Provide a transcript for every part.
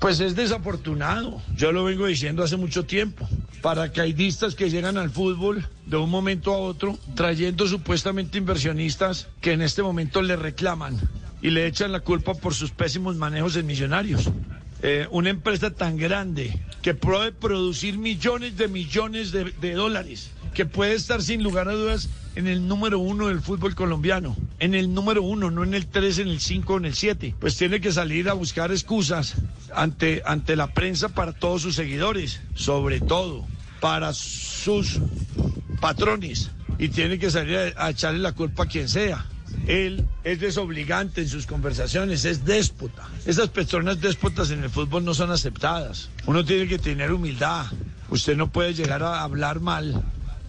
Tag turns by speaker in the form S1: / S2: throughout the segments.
S1: Pues es desafortunado, yo lo vengo diciendo hace mucho tiempo. Paracaidistas que llegan al fútbol de un momento a otro, trayendo supuestamente inversionistas que en este momento le reclaman y le echan la culpa por sus pésimos manejos en millonarios. Eh, una empresa tan grande que puede producir millones de millones de, de dólares, que puede estar sin lugar a dudas en el número uno del fútbol colombiano, en el número uno, no en el tres, en el cinco, en el siete. Pues tiene que salir a buscar excusas ante, ante la prensa para todos sus seguidores, sobre todo para sus patrones, y tiene que salir a, a echarle la culpa a quien sea. Él es desobligante en sus conversaciones, es déspota. Esas personas déspotas en el fútbol no son aceptadas. Uno tiene que tener humildad. Usted no puede llegar a hablar mal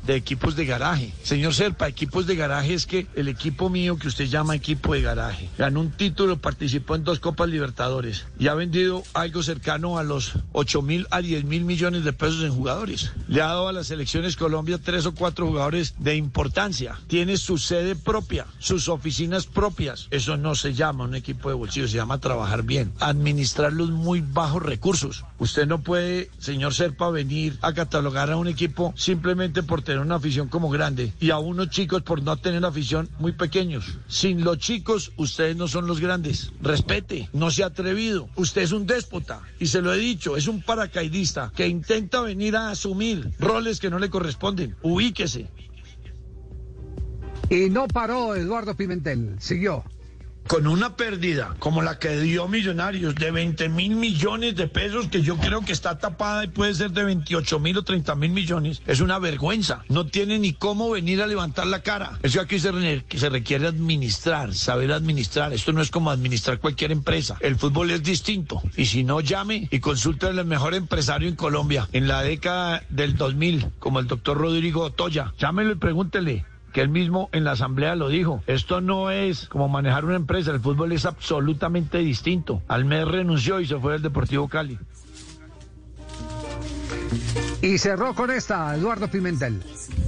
S1: de equipos de garaje. Señor Serpa, equipos de garaje es que el equipo mío que usted llama equipo de garaje ganó un título, participó en dos Copas Libertadores y ha vendido algo cercano a los 8 mil a 10 mil millones de pesos en jugadores. Le ha dado a las selecciones Colombia tres o cuatro jugadores de importancia. Tiene su sede propia, sus oficinas propias. Eso no se llama un equipo de bolsillo, se llama trabajar bien. Administrar los muy bajos recursos. Usted no puede, señor Serpa, venir a catalogar a un equipo simplemente por tener una afición como grande y a unos chicos por no tener afición muy pequeños. Sin los chicos, ustedes no son los grandes. Respete, no se ha atrevido. Usted es un déspota y se lo he dicho, es un paracaidista que intenta venir a asumir roles que no le corresponden. Ubíquese.
S2: Y no paró Eduardo Pimentel, siguió.
S1: Con una pérdida como la que dio Millonarios de 20 mil millones de pesos, que yo creo que está tapada y puede ser de 28 mil o 30 mil millones, es una vergüenza. No tiene ni cómo venir a levantar la cara. Eso aquí se, re- se requiere administrar, saber administrar. Esto no es como administrar cualquier empresa. El fútbol es distinto. Y si no, llame y consulte al mejor empresario en Colombia en la década del 2000, como el doctor Rodrigo Otoya. Llámelo y pregúntele que él mismo en la asamblea lo dijo. Esto no es como manejar una empresa, el fútbol es absolutamente distinto. Almed renunció y se fue del Deportivo Cali.
S2: Y cerró con esta Eduardo Pimentel.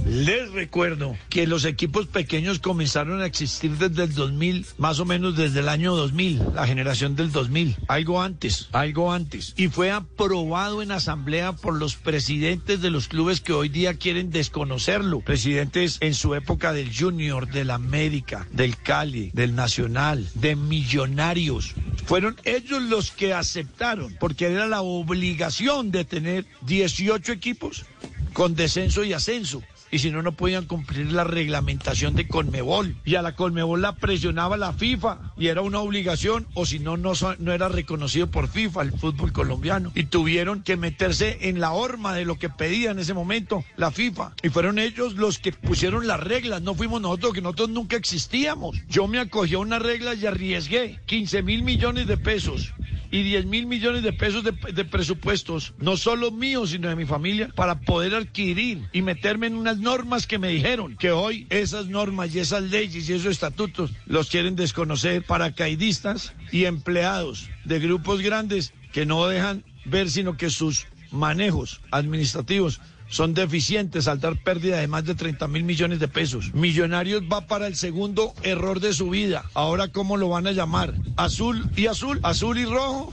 S1: Les recuerdo que los equipos pequeños comenzaron a existir desde el 2000, más o menos desde el año 2000, la generación del 2000, algo antes, algo antes. Y fue aprobado en asamblea por los presidentes de los clubes que hoy día quieren desconocerlo. Presidentes en su época del Junior, del América, del Cali, del Nacional, de Millonarios. Fueron ellos los que aceptaron, porque era la obligación de tener 18 equipos con descenso y ascenso. Y si no, no podían cumplir la reglamentación de Conmebol. Y a la Conmebol la presionaba la FIFA. Y era una obligación, o si no, no, no era reconocido por FIFA el fútbol colombiano. Y tuvieron que meterse en la horma de lo que pedía en ese momento la FIFA. Y fueron ellos los que pusieron las reglas. No fuimos nosotros, que nosotros nunca existíamos. Yo me acogí a una regla y arriesgué 15 mil millones de pesos y 10 mil millones de pesos de, presupuestos, no solo míos, sino de mi familia, para poder adquirir y meterme en unas normas que me dijeron que hoy esas normas y esas leyes y esos estatutos los quieren desconocer paracaidistas y empleados de grupos grandes que no dejan ver sino que sus manejos administrativos son deficientes al dar pérdida de más de 30 mil millones de pesos. Millonarios va para el segundo error de su vida. Ahora, ¿cómo lo van a llamar? ¿Azul y azul? ¿Azul y rojo?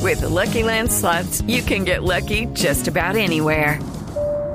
S3: With Lucky Land slots, you can get lucky just about anywhere.